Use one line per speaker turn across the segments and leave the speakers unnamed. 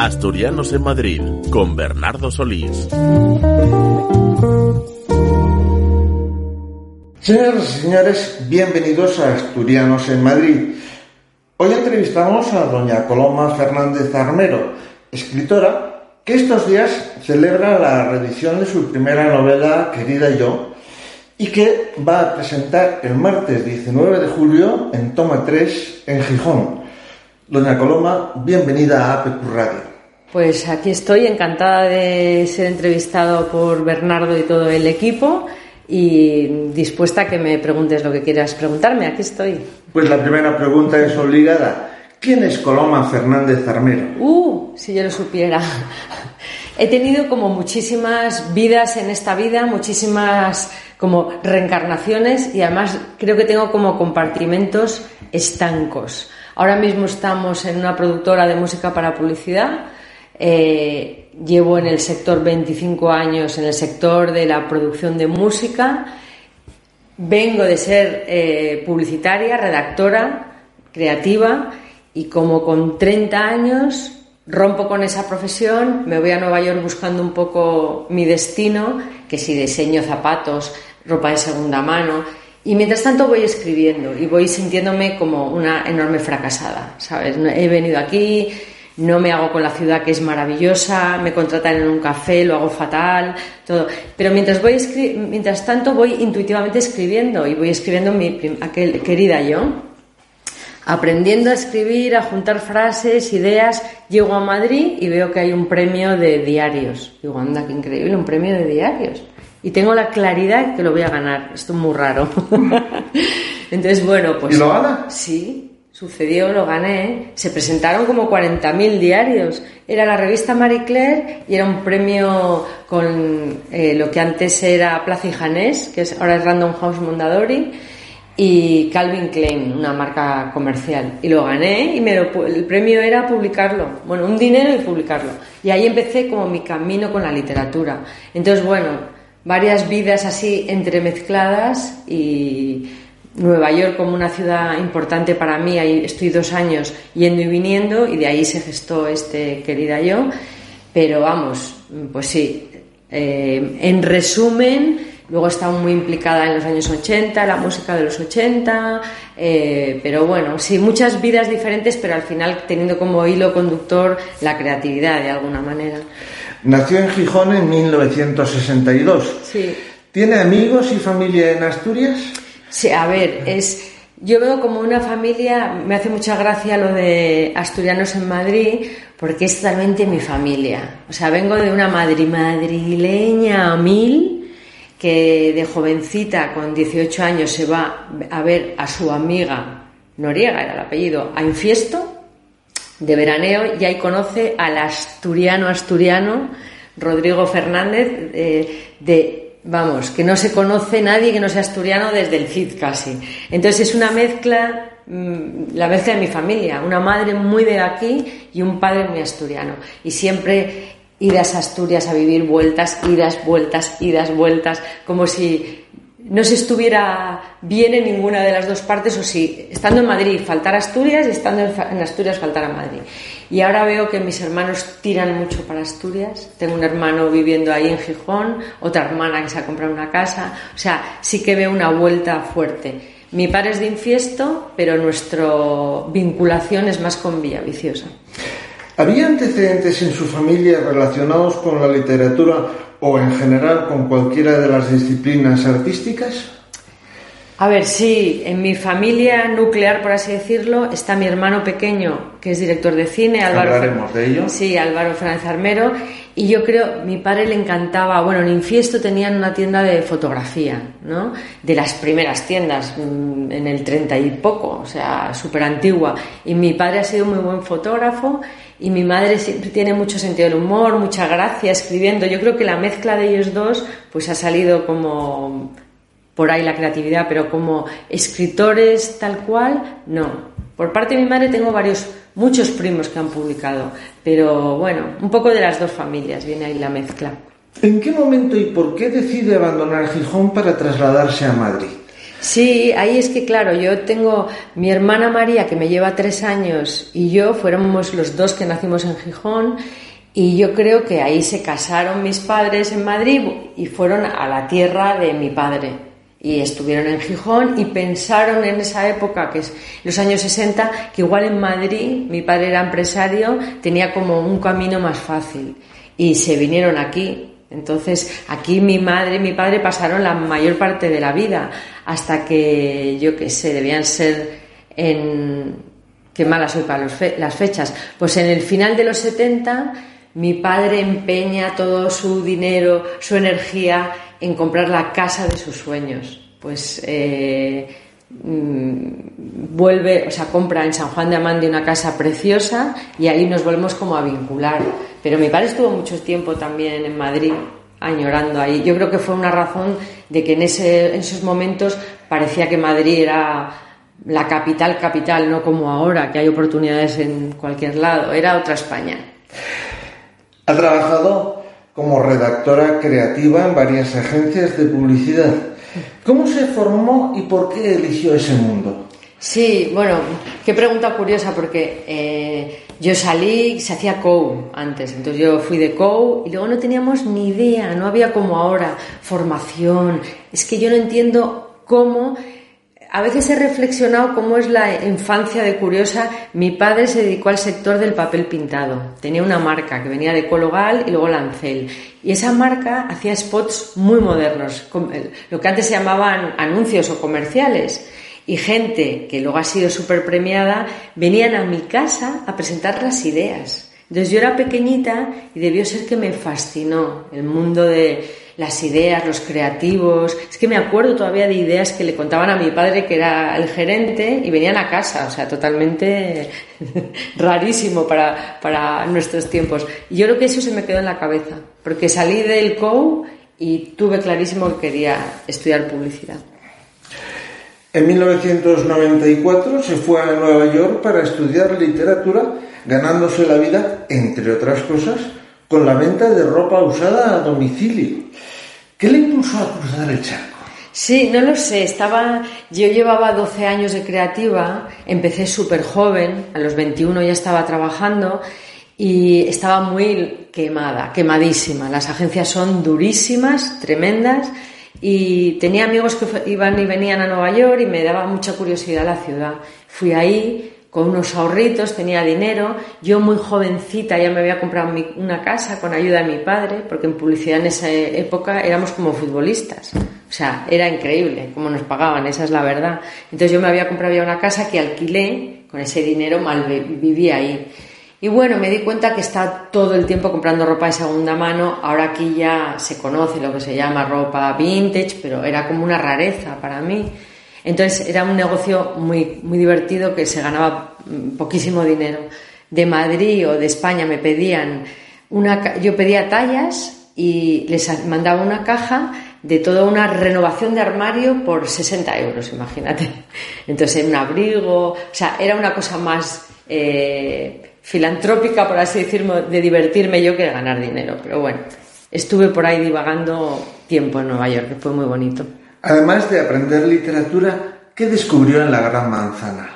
Asturianos en Madrid con Bernardo Solís.
Señoras y señores, bienvenidos a Asturianos en Madrid. Hoy entrevistamos a doña Coloma Fernández Armero, escritora que estos días celebra la reedición de su primera novela, Querida Yo, y que va a presentar el martes 19 de julio en Toma 3 en Gijón. Doña Coloma, bienvenida a APQ Radio.
Pues aquí estoy, encantada de ser entrevistado por Bernardo y todo el equipo y dispuesta a que me preguntes lo que quieras preguntarme. Aquí estoy.
Pues la primera pregunta es obligada. ¿Quién es Coloma Fernández Armero?
Uh, si yo lo supiera. He tenido como muchísimas vidas en esta vida, muchísimas como reencarnaciones y además creo que tengo como compartimentos estancos. Ahora mismo estamos en una productora de música para publicidad. Eh, llevo en el sector 25 años, en el sector de la producción de música. Vengo de ser eh, publicitaria, redactora, creativa y como con 30 años rompo con esa profesión, me voy a Nueva York buscando un poco mi destino, que si diseño zapatos, ropa de segunda mano, y mientras tanto voy escribiendo y voy sintiéndome como una enorme fracasada, ¿sabes? He venido aquí, no me hago con la ciudad que es maravillosa, me contratan en un café, lo hago fatal, todo. Pero mientras voy mientras tanto voy intuitivamente escribiendo y voy escribiendo mi aquel, querida yo, aprendiendo a escribir, a juntar frases, ideas, llego a Madrid y veo que hay un premio de diarios. Digo, anda, qué increíble, un premio de diarios y tengo la claridad que lo voy a ganar. Esto es muy raro. Entonces, bueno, pues...
¿Y lo gana?
Sí, sucedió, lo gané. Se presentaron como 40.000 diarios. Era la revista Marie Claire y era un premio con eh, lo que antes era Plaza y Janés, que es, ahora es Random House Mondadori, y Calvin Klein, una marca comercial. Y lo gané y el premio era publicarlo. Bueno, un dinero y publicarlo. Y ahí empecé como mi camino con la literatura. Entonces, bueno varias vidas así entremezcladas y Nueva York como una ciudad importante para mí, ahí estoy dos años yendo y viniendo y de ahí se gestó este querida yo, pero vamos, pues sí, eh, en resumen, luego he estado muy implicada en los años 80, la música de los 80, eh, pero bueno, sí, muchas vidas diferentes, pero al final teniendo como hilo conductor la creatividad de alguna manera.
Nació en Gijón en 1962.
Sí.
¿Tiene amigos y familia en Asturias?
Sí, a ver, es yo veo como una familia, me hace mucha gracia lo de asturianos en Madrid, porque es totalmente mi familia. O sea, vengo de una madri madrileña a mil, que de jovencita, con 18 años, se va a ver a su amiga, Noriega era el apellido, a Infiesto, de veraneo y ahí conoce al asturiano asturiano Rodrigo Fernández eh, de vamos que no se conoce nadie que no sea asturiano desde el CID casi. Entonces es una mezcla mm, la mezcla de mi familia una madre muy de aquí y un padre muy asturiano. Y siempre idas a Asturias a vivir vueltas idas vueltas idas vueltas como si no se estuviera bien en ninguna de las dos partes o si estando en Madrid faltar Asturias y estando en Asturias faltar a Madrid. Y ahora veo que mis hermanos tiran mucho para Asturias. Tengo un hermano viviendo ahí en Gijón, otra hermana que se ha comprado una casa. O sea, sí que veo una vuelta fuerte. Mi padre es de Infiesto, pero nuestra vinculación es más con Villaviciosa.
¿Había antecedentes en su familia relacionados con la literatura o en general con cualquiera de las disciplinas artísticas?
A ver, sí, en mi familia nuclear, por así decirlo, está mi hermano pequeño, que es director de cine, Álvaro.
Hablaremos de ello.
Sí, Álvaro Fernández Armero. Y yo creo, mi padre le encantaba, bueno, en Infiesto tenían una tienda de fotografía, ¿no? De las primeras tiendas, mm, en el treinta y poco, o sea, súper antigua. Y mi padre ha sido muy buen fotógrafo y mi madre siempre tiene mucho sentido del humor, mucha gracia escribiendo. Yo creo que la mezcla de ellos dos, pues ha salido como por ahí la creatividad, pero como escritores tal cual, no. Por parte de mi madre tengo varios, muchos primos que han publicado, pero bueno, un poco de las dos familias viene ahí la mezcla.
¿En qué momento y por qué decide abandonar Gijón para trasladarse a Madrid?
Sí, ahí es que claro, yo tengo mi hermana María que me lleva tres años y yo fuéramos los dos que nacimos en Gijón y yo creo que ahí se casaron mis padres en Madrid y fueron a la tierra de mi padre y estuvieron en Gijón y pensaron en esa época, que es los años 60, que igual en Madrid, mi padre era empresario, tenía como un camino más fácil y se vinieron aquí. Entonces, aquí mi madre y mi padre pasaron la mayor parte de la vida hasta que, yo qué sé, debían ser en... Qué malas soy para las fechas. Pues en el final de los 70, mi padre empeña todo su dinero, su energía en comprar la casa de sus sueños. Pues eh, mm, vuelve, o sea, compra en San Juan de Amande una casa preciosa y ahí nos volvemos como a vincular. Pero mi padre estuvo mucho tiempo también en Madrid añorando ahí. Yo creo que fue una razón de que en, ese, en esos momentos parecía que Madrid era la capital capital, no como ahora, que hay oportunidades en cualquier lado. Era otra España.
Ha trabajado como redactora creativa en varias agencias de publicidad. ¿Cómo se formó y por qué eligió ese mundo?
Sí, bueno, qué pregunta curiosa porque eh, yo salí, se hacía COU antes, entonces yo fui de COU y luego no teníamos ni idea, no había como ahora formación. Es que yo no entiendo cómo a veces he reflexionado cómo es la infancia de Curiosa. Mi padre se dedicó al sector del papel pintado. Tenía una marca que venía de Cologal y luego Lancel. Y esa marca hacía spots muy modernos, lo que antes se llamaban anuncios o comerciales. Y gente que luego ha sido súper premiada venían a mi casa a presentar las ideas. Entonces yo era pequeñita y debió ser que me fascinó el mundo de, las ideas, los creativos. Es que me acuerdo todavía de ideas que le contaban a mi padre, que era el gerente, y venían a casa, o sea, totalmente rarísimo para, para nuestros tiempos. Y yo creo que eso se me quedó en la cabeza, porque salí del COU y tuve clarísimo que quería estudiar publicidad.
En 1994 se fue a Nueva York para estudiar literatura, ganándose la vida, entre otras cosas, con la venta de ropa usada a domicilio. ¿Qué le impulsó a cruzar el charco?
Sí, no lo sé. Estaba, yo llevaba 12 años de creativa, empecé súper joven, a los 21 ya estaba trabajando y estaba muy quemada, quemadísima. Las agencias son durísimas, tremendas y tenía amigos que iban y venían a Nueva York y me daba mucha curiosidad la ciudad. Fui ahí, con unos ahorritos, tenía dinero. Yo muy jovencita ya me había comprado una casa con ayuda de mi padre, porque en publicidad en esa época éramos como futbolistas. O sea, era increíble cómo nos pagaban, esa es la verdad. Entonces yo me había comprado ya una casa que alquilé, con ese dinero mal vivía ahí. Y bueno, me di cuenta que está todo el tiempo comprando ropa de segunda mano. Ahora aquí ya se conoce lo que se llama ropa vintage, pero era como una rareza para mí. Entonces era un negocio muy, muy divertido que se ganaba mm, poquísimo dinero. De Madrid o de España me pedían una, yo pedía tallas y les mandaba una caja de toda una renovación de armario por 60 euros, imagínate. Entonces, un abrigo, o sea, era una cosa más eh, filantrópica, por así decirlo, de divertirme yo que de ganar dinero. Pero bueno, estuve por ahí divagando tiempo en Nueva York, que fue muy bonito.
Además de aprender literatura, ¿qué descubrió en la Gran Manzana?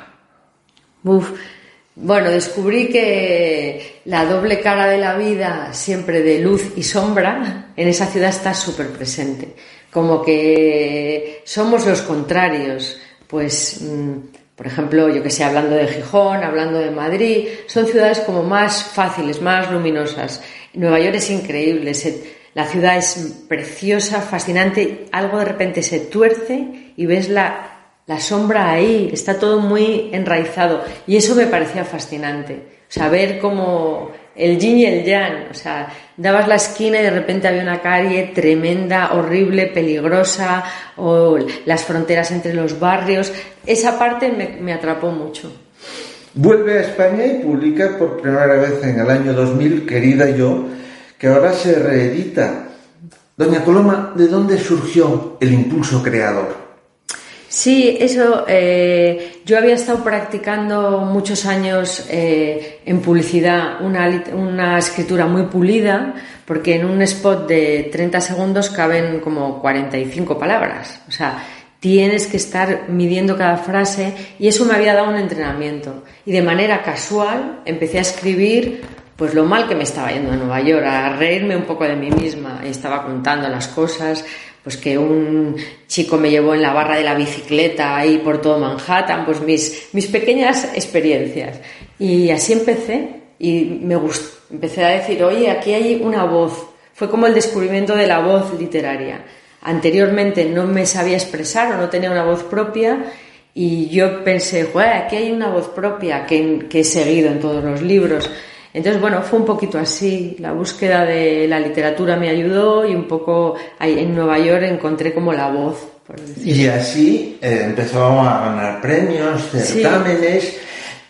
Bueno, descubrí que la doble cara de la vida, siempre de luz y sombra, en esa ciudad está súper presente. Como que somos los contrarios. Pues, mm, por ejemplo, yo que sé, hablando de Gijón, hablando de Madrid, son ciudades como más fáciles, más luminosas. Nueva York es increíble. La ciudad es preciosa, fascinante, algo de repente se tuerce y ves la, la sombra ahí, está todo muy enraizado y eso me parecía fascinante. O sea, ver como el yin y el yang, o sea, dabas la esquina y de repente había una calle tremenda, horrible, peligrosa, o las fronteras entre los barrios, esa parte me, me atrapó mucho.
Vuelve a España y publica por primera vez en el año 2000 Querida Yo, que ahora se reedita. Doña Coloma, ¿de dónde surgió el impulso creador?
Sí, eso. Eh, yo había estado practicando muchos años eh, en publicidad una, una, escritura muy pulida, porque en un spot de 30 segundos caben como 45 palabras. O sea, tienes que estar midiendo cada frase y eso me había dado un entrenamiento. Y de manera casual empecé a escribir pues lo mal que me estaba yendo a Nueva York, a reírme un poco de mí misma y estaba contando las cosas, pues que un chico me llevó en la barra de la bicicleta ahí por todo Manhattan, pues mis, mis pequeñas experiencias. Y así empecé y me gustó, empecé a decir, oye, aquí hay una voz. Fue como el descubrimiento de la voz literaria. Anteriormente no me sabía expresar o no tenía una voz propia y yo pensé, aquí hay una voz propia que he seguido en todos los libros. Entonces, bueno, fue un poquito así. La búsqueda de la literatura me ayudó y un poco ahí en Nueva York encontré como la voz.
y así eh, empezó a ganar premios, certámenes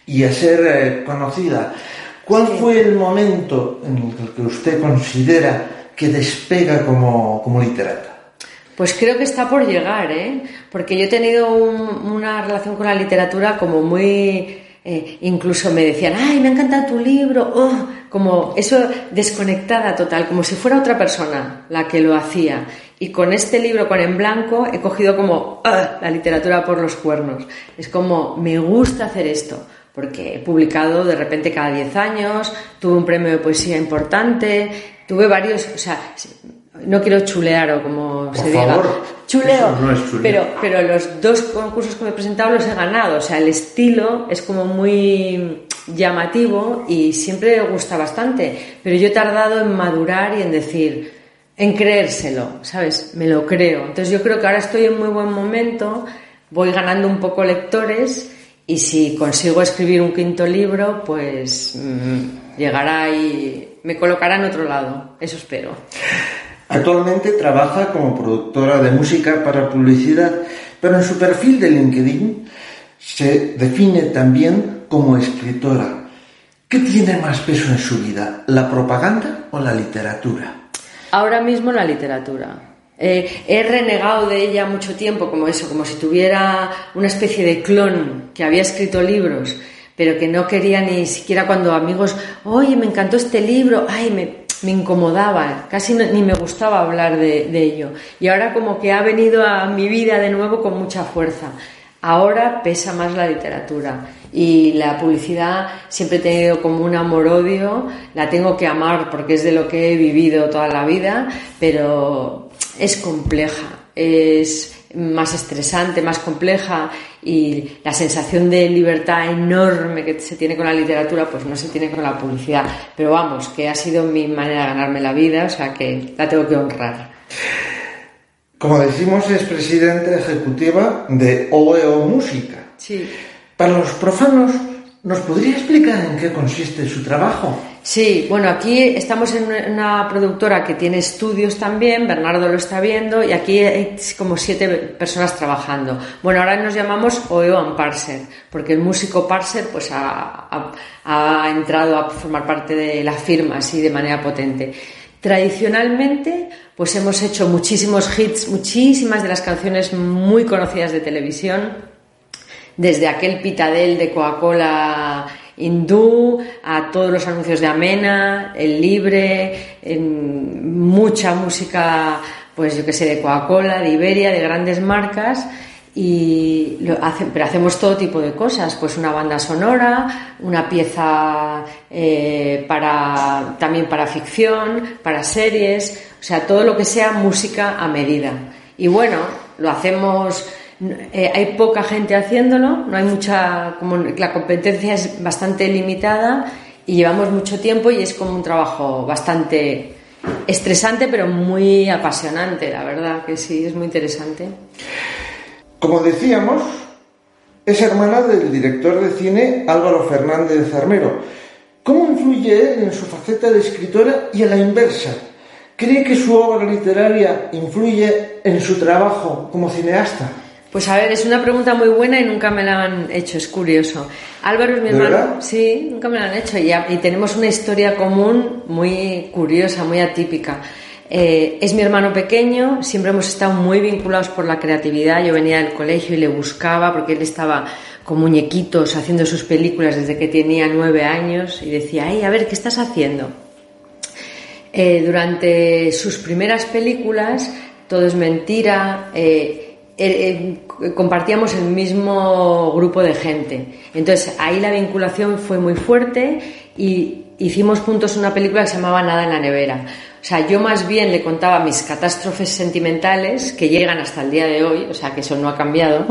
y a ser eh, conocida. ¿Cuál fue el momento en el que usted considera que despega como, como literata?
Pues creo que está por llegar, ¿eh? Porque yo he tenido una relación con la literatura como muy eh, incluso me decían, ay, me ha encantado tu libro, oh", como eso desconectada total, como si fuera otra persona la que lo hacía. Y con este libro, con en blanco, he cogido como ah, la literatura por los cuernos. Es como, me gusta hacer esto, porque he publicado de repente cada 10 años, tuve un premio de poesía importante, tuve varios, o sea, no quiero chulear o como se diga. Chuleo. pero, pero los dos concursos que me he presentado los he ganado. O sea, el estilo es como muy llamativo y siempre gusta bastante. Pero yo he tardado en madurar y en decir, en creérselo, ¿sabes? Me lo creo. Entonces yo creo que ahora estoy en muy buen momento, voy ganando un poco lectores y si consigo escribir un quinto libro, pues mm, llegará y me colocará en otro lado. Eso espero.
Actualmente trabaja como productora de música para publicidad, pero en su perfil de LinkedIn se define también como escritora. ¿Qué tiene más peso en su vida, la propaganda o la literatura?
Ahora mismo la literatura. Eh, he renegado de ella mucho tiempo, como eso, como si tuviera una especie de clon que había escrito libros, pero que no quería ni siquiera cuando amigos, oye, me encantó este libro, ay, me, me incomodaba, casi ni me gustaba hablar de, ello. Y ahora como que ha venido a mi vida de nuevo con mucha fuerza. Ahora pesa más la literatura y la publicidad siempre he tenido como un amor-odio, la tengo que amar porque es de lo que he vivido toda la vida, pero es compleja, es más estresante, más compleja y la sensación de libertad enorme que se tiene con la literatura, pues no se tiene con la publicidad. Pero vamos, que ha sido mi manera de ganarme la vida, o sea que la tengo que honrar.
Como decimos, es presidenta ejecutiva de OEO Música.
Sí.
Para los profanos, ¿nos podría explicar en qué consiste su trabajo?
Sí, bueno, aquí estamos en una productora que tiene estudios también, Bernardo lo está viendo, y aquí hay como siete personas trabajando. Bueno, ahora nos llamamos OEO Parser, porque el músico Parser pues ha, entrado a formar parte de la firma así de manera potente. Tradicionalmente, pues hemos hecho muchísimos hits, muchísimas de las canciones muy conocidas de televisión, desde aquel pitadel de Coca-Cola hindú, a todos los anuncios de Amena, el libre, en mucha música, pues yo que sé, de Coca-Cola, de Iberia, de grandes marcas. Y lo pero hacemos todo tipo de cosas, pues una banda sonora, una pieza eh, para, también para ficción, para series, o sea, todo lo que sea música a medida. Y bueno, lo hacemos eh, hay poca gente haciéndolo, no hay mucha, como la competencia es bastante limitada y llevamos mucho tiempo y es como un trabajo bastante estresante pero muy apasionante, la verdad que sí, es muy interesante.
Como decíamos, es hermana del director de cine Álvaro Fernández Armero. ¿Cómo influye él en su faceta de escritora y a la inversa? ¿Cree que su obra literaria influye en su trabajo como cineasta?
Pues a ver, es una pregunta muy buena y nunca me la han hecho, es curioso. Álvaro es mi hermano. Sí, nunca me la han hecho y, y tenemos una historia común muy curiosa, muy atípica. Eh, es mi hermano pequeño, siempre hemos estado muy vinculados por la creatividad. Yo venía del colegio y le buscaba porque él estaba con muñequitos haciendo sus películas desde que tenía nueve años y decía, ay, a ver, ¿qué estás haciendo? Eh, durante sus primeras películas, Todo es mentira, eh, eh, eh, compartíamos el mismo grupo de gente. Entonces ahí la vinculación fue muy fuerte y hicimos juntos una película que se llamaba Nada en la nevera. O sea, yo más bien le contaba mis catástrofes sentimentales que llegan hasta el día de hoy, o sea, que eso no ha cambiado.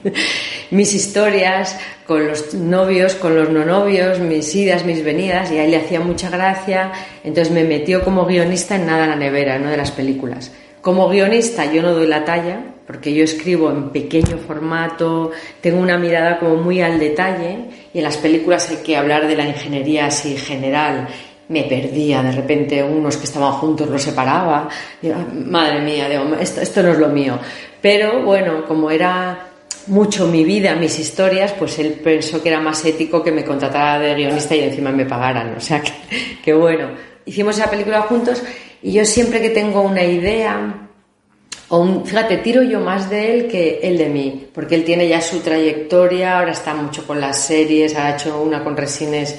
mis historias con los novios, con los no novios, mis idas, mis venidas, y a él le hacía mucha gracia. Entonces me metió como guionista en Nada en la nevera, en una de las películas. Como guionista yo no doy la talla, porque yo escribo en pequeño formato, tengo una mirada como muy al detalle y en las películas hay que hablar de la ingeniería así general. Me perdía, de repente unos que estaban juntos los separaba. madre mía, esto, esto no es lo mío. Pero bueno, como era mucho mi vida, mis historias, pues él pensó que era más ético que me contratara de guionista y encima me pagaran. O sea que, que bueno, hicimos esa película juntos y yo siempre que tengo una idea, un, fíjate, tiro yo más de él que él de mí, porque él tiene ya su trayectoria, ahora está mucho con las series, ha hecho una con Resines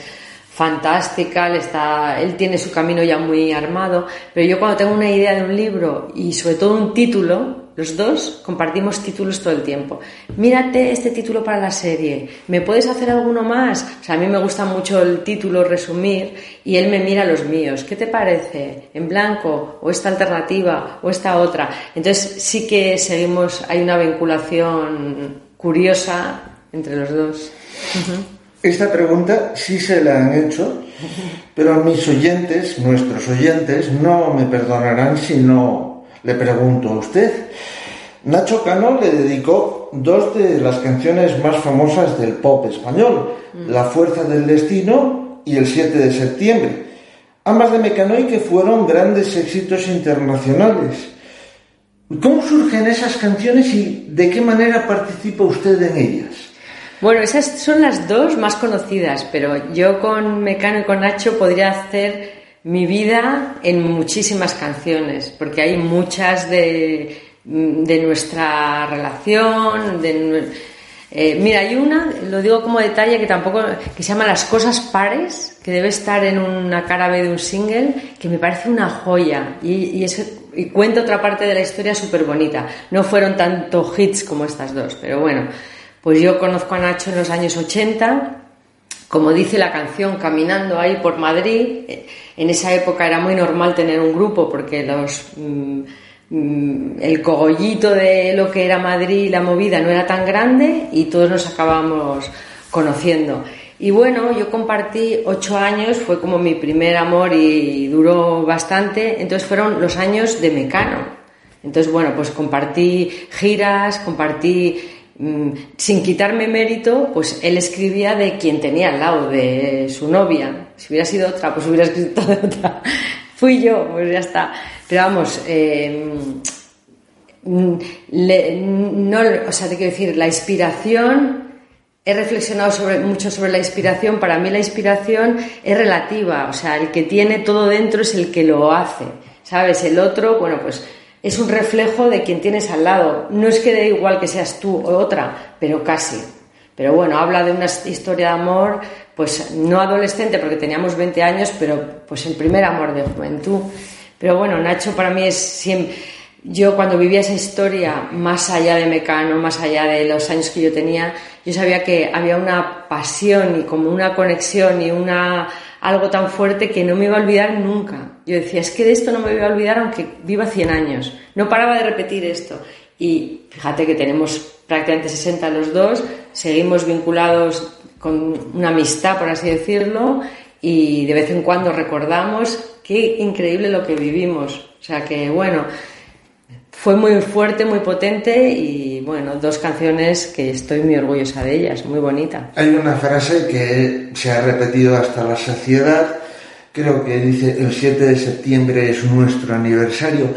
fantástica, él, está, él tiene su camino ya muy armado, pero yo cuando tengo una idea de un libro y sobre todo un título, los dos compartimos títulos todo el tiempo. Mírate este título para la serie. ¿Me puedes hacer alguno más? O sea, a mí me gusta mucho el título, resumir, y él me mira los míos. ¿Qué te parece? ¿En blanco? ¿O esta alternativa? ¿O esta otra? Entonces sí que seguimos, hay una vinculación curiosa entre los dos.
Esta pregunta sí se la han hecho, pero mis oyentes, nuestros oyentes, no me perdonarán si no le pregunto a usted. Nacho Cano le dedicó dos de las canciones más famosas del pop español, mm. La Fuerza del Destino y El 7 de septiembre, ambas de Mecano y que fueron grandes éxitos internacionales. ¿Cómo surgen esas canciones y de qué manera participa usted en ellas?
Bueno, esas son las dos más conocidas, pero yo con Mecano y con Nacho podría hacer mi vida en muchísimas canciones, porque hay muchas de, nuestra relación, de, eh, mira, hay una, lo digo como detalle que tampoco, que se llama Las cosas pares, que debe estar en una cara B de un single, que me parece una joya y, y, y cuenta otra parte de la historia súper bonita. No fueron tanto hits como estas dos, pero bueno, pues yo conozco a Nacho en los años 80 como dice la canción, caminando ahí por Madrid, eh, en esa época era muy normal tener un grupo porque los, mm, mm, el cogollito de lo que era Madrid y la movida no era tan grande y todos nos acabamos conociendo. Y bueno, yo compartí ocho años, fue como mi primer amor y duró bastante, entonces fueron los años de Mecano. Entonces, bueno, pues compartí giras, compartí sin quitarme mérito, pues él escribía de quien tenía al lado, de su novia. Si hubiera sido otra, pues hubiera escrito de otra. Fui yo, pues ya está. Pero vamos, eh, mm, no, o sea, te quiero decir, la inspiración, he reflexionado sobre, mucho sobre la inspiración. Para mí la inspiración es relativa, o sea, el que tiene todo dentro es el que lo hace, ¿sabes? El otro, bueno, pues es un reflejo de quien tienes al lado. No es que dé igual que seas tú o otra, pero casi. Pero bueno, habla de una historia de amor, pues no adolescente porque teníamos 20 años, pero pues el primer amor de juventud. Pero bueno, Nacho para mí es siempre... Yo cuando vivía esa historia, más allá de Mecano, más allá de los años que yo tenía, yo sabía que había una pasión y como una conexión y una algo tan fuerte que no me iba a olvidar nunca. Yo decía, es que de esto no me voy a olvidar aunque viva 100 años. No paraba de repetir esto. Y fíjate que tenemos prácticamente 60 los dos, seguimos vinculados con una amistad, por así decirlo, y de vez en cuando recordamos qué increíble lo que vivimos. O sea que, bueno, fue muy fuerte, muy potente y bueno, dos canciones que estoy muy orgullosa de ellas, muy bonita.
Hay una frase que se ha repetido hasta la saciedad, creo que dice el 7 de septiembre es nuestro aniversario.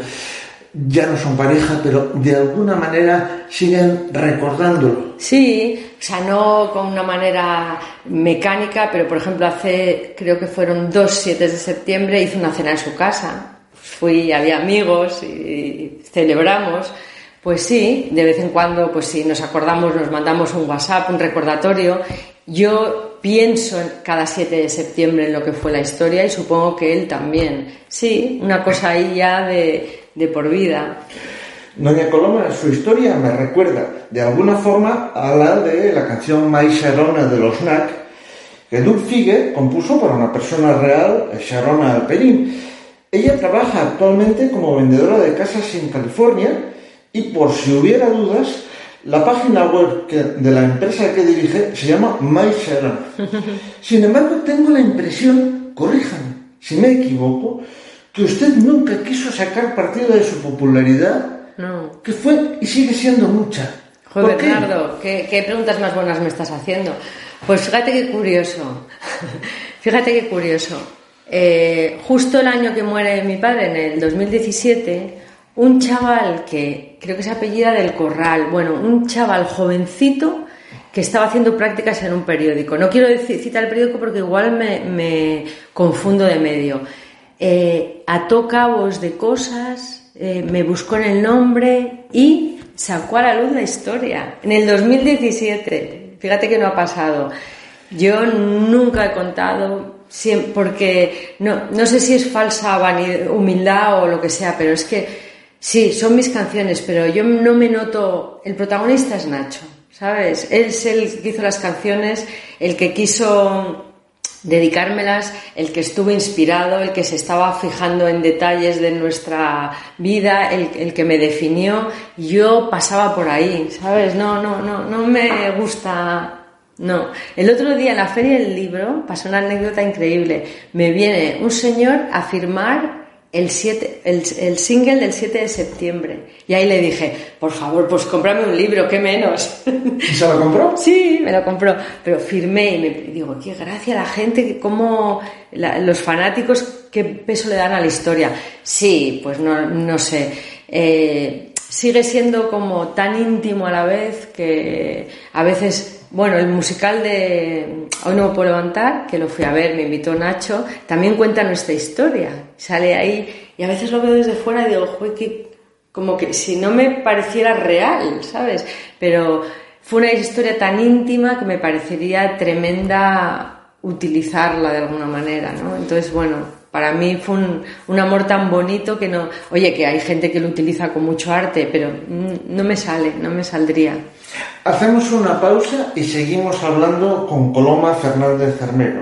Ya no son pareja, pero de alguna manera siguen recordándolo.
Sí, o sea, no con una manera mecánica, pero por ejemplo hace, creo que fueron dos 7 de septiembre, hice una cena en su casa fui, había amigos y celebramos. Pues sí, de vez en cuando, pues sí, nos acordamos, nos mandamos un WhatsApp, un recordatorio. Yo pienso cada 7 de septiembre en lo que fue la historia y supongo que él también. Sí, una cosa ahí ya de, de por vida.
Doña Coloma, su historia me recuerda de alguna forma a la de la canción Mais Sharona de los NAC, que Doug Figue compuso para una persona real, Sharona Alperín. Ella trabaja actualmente como vendedora de casas en California y por si hubiera dudas, la página web de la empresa que dirige se llama My Sin embargo, tengo la impresión, corríjame si me equivoco, que usted nunca quiso sacar partido de su popularidad
no.
Que fue y sigue siendo mucha.
Joder, Bernardo, qué? ¿qué, preguntas más buenas me estás haciendo. Pues fíjate qué curioso. fíjate qué curioso. Eh, justo el año que muere mi padre, en el 2017, un chaval que creo que se apellida del Corral, bueno, un chaval jovencito que estaba haciendo prácticas en un periódico. No quiero citar el periódico porque igual me, confundo de medio. Eh, ató cabos de cosas eh, me buscó en el nombre y sacó a la luz la historia. En el 2017, fíjate que no ha pasado. Yo nunca he contado, porque no, no sé si es falsa humildad o lo que sea, pero es que sí, son mis canciones, pero yo no me noto. El protagonista es Nacho, ¿sabes? Él es el que hizo las canciones, el que quiso dedicármelas el que estuvo inspirado, el que se estaba fijando en detalles de nuestra vida, el, que me definió, yo pasaba por ahí, ¿sabes? No, no, no, no me gusta. No. El otro día en la feria del libro pasó una anécdota increíble. Me viene un señor a firmar el, el, single del 7 de septiembre. Y ahí le dije, por favor, pues cómprame un libro, qué menos.
¿Y se lo compró?
Sí, me lo compró. Pero firmé y me digo, qué gracia la gente, cómo los fanáticos, qué peso le dan a la historia. Sí, pues no, no sé. Eh, sigue siendo como tan íntimo a la vez que a veces bueno, el musical de Hoy no me puedo levantar, que lo fui a ver, me invitó Nacho, también cuenta nuestra historia. Sale ahí y a veces lo veo desde fuera y digo, que como que si no me pareciera real, ¿sabes? Pero fue una historia tan íntima que me parecería tremenda utilizarla de alguna manera, ¿no? Entonces, bueno, para mí fue un, amor tan bonito que no, oye, que hay gente que lo utiliza con mucho arte, pero no me sale, no me saldría.
Hacemos una pausa y seguimos hablando con Coloma Fernández Armero.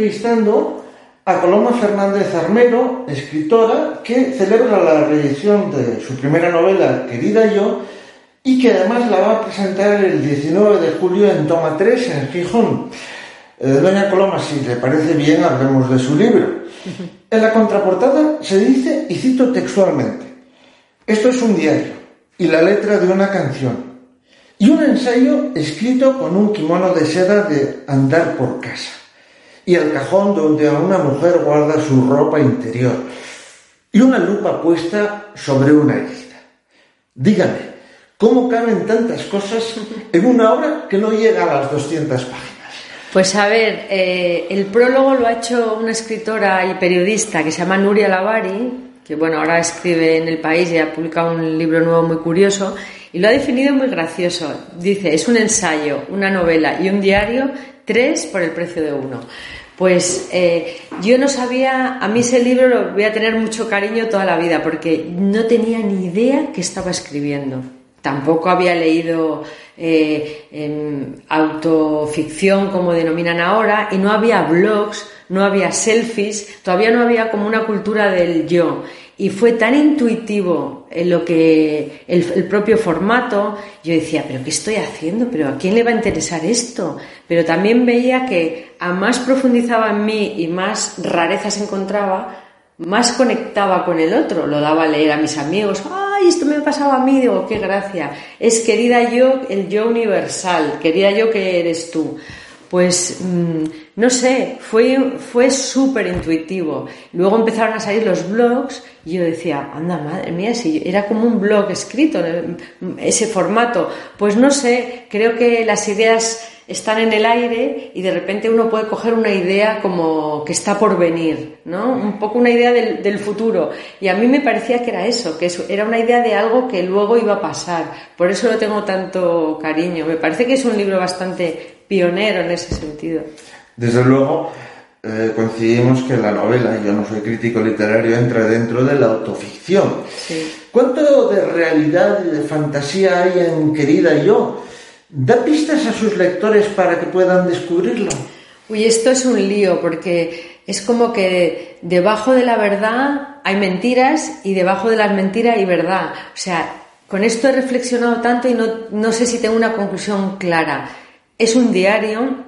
entrevistando a Coloma Fernández Armero, escritora, que celebra la reedición de su primera novela, Querida Yo, y que además la va a presentar el 19 de julio en Toma 3, en Gijón. Eh, doña Coloma, si le parece bien, hablemos de su libro. En la contraportada se dice, y cito textualmente, esto es un diario y la letra de una canción y un ensayo escrito con un kimono de seda de andar por casa y el cajón donde una mujer guarda su ropa interior y una lupa puesta sobre una herida. Dígame, ¿cómo caben tantas cosas en una obra que no llega a las 200 páginas?
Pues a ver, eh, el prólogo lo ha hecho una escritora y periodista que se llama Nuria Lavari, que bueno, ahora escribe en El País y ha publicado un libro nuevo muy curioso, y lo ha definido muy gracioso. Dice, es un ensayo, una novela y un diario tres por el precio de uno. Pues eh, yo no sabía, a mí ese libro lo voy a tener mucho cariño toda la vida porque no tenía ni idea que estaba escribiendo. Tampoco había leído eh, autoficción como denominan ahora y no había blogs, no había selfies, todavía no había como una cultura del yo y fue tan intuitivo lo que el, propio formato, yo decía, pero ¿qué estoy haciendo? ¿Pero a quién le va a interesar esto? Pero también veía que a más profundizaba en mí y más rarezas encontraba, más conectaba con el otro. Lo daba a leer a mis amigos, ¡ay, ay, esto me ha pasado a mí, digo, qué gracia. Es querida yo, el yo universal, querida yo que eres tú. Pues mm, no sé, fue, fue súper intuitivo. Luego empezaron a salir los blogs y yo decía, anda, madre mía, si era como un blog escrito, ese formato. Pues no sé, creo que las ideas están en el aire y de repente uno puede coger una idea como que está por venir, ¿no? Un poco una idea del, del, futuro. Y a mí me parecía que era eso, que era una idea de algo que luego iba a pasar. Por eso lo tengo tanto cariño. Me parece que es un libro bastante pionero en ese sentido.
Desde luego, eh, coincidimos que la novela, yo no soy crítico literario, entra dentro de la autoficción. ¿Cuánto de realidad y de fantasía hay en Querida Yo? ¿Da pistas a sus lectores para que puedan descubrirlo?
Uy, esto es un lío porque es como que debajo de la verdad hay mentiras y debajo de las mentiras hay verdad. O sea, con esto he reflexionado tanto y no, no sé si tengo una conclusión clara. Es un diario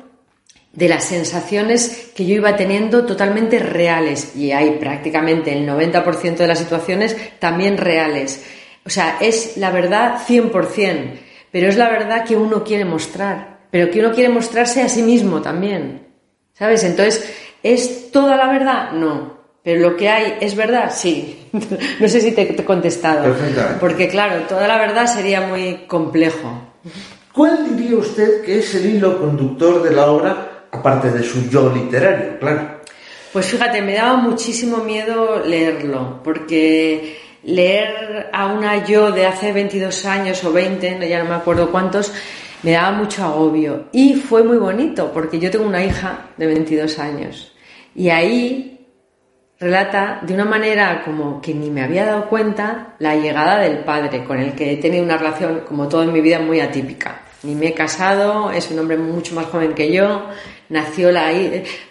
de las sensaciones que yo iba teniendo totalmente reales y hay prácticamente el 90% de las situaciones también reales. O sea, es la verdad 100% pero es la verdad que uno quiere mostrar, pero que uno quiere mostrarse a sí mismo también. ¿Sabes? Entonces, ¿es toda la verdad? No. Pero lo que hay es verdad, sí. no sé si te, he contestado. Porque claro, toda la verdad sería muy complejo.
¿Cuál diría usted que es el hilo conductor de la obra, aparte de su yo literario, claro?
Pues fíjate, me daba muchísimo miedo leerlo, porque leer a una yo de hace 22 años o 20, ya no me acuerdo cuántos, me daba mucho agobio. Y fue muy bonito, porque yo tengo una hija de 22 años. Y ahí relata de una manera como que ni me había dado cuenta la llegada del padre, con el que he tenido una relación, como todo en mi vida, muy atípica. Ni me he casado, es un hombre mucho más joven que yo, nació la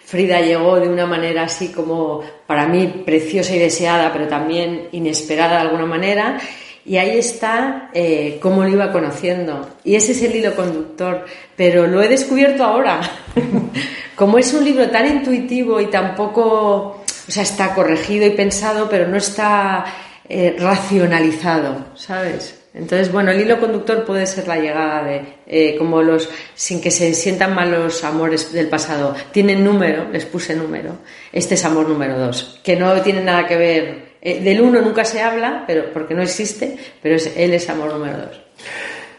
Frida llegó de una manera así como para mí preciosa y deseada, pero también inesperada de alguna manera. Y ahí está eh, cómo lo iba conociendo. Y ese es el hilo conductor. Pero lo he descubierto ahora. como es un libro tan intuitivo y tampoco, o sea, está corregido y pensado, pero no está eh, racionalizado, ¿sabes? Entonces, bueno, el hilo conductor puede ser la llegada de, eh, como los, sin que se sientan mal los amores del pasado, tienen número, les puse número, este es amor número dos, que no tiene nada que ver, eh, del uno nunca se habla, pero porque no existe, pero es, él es amor número dos.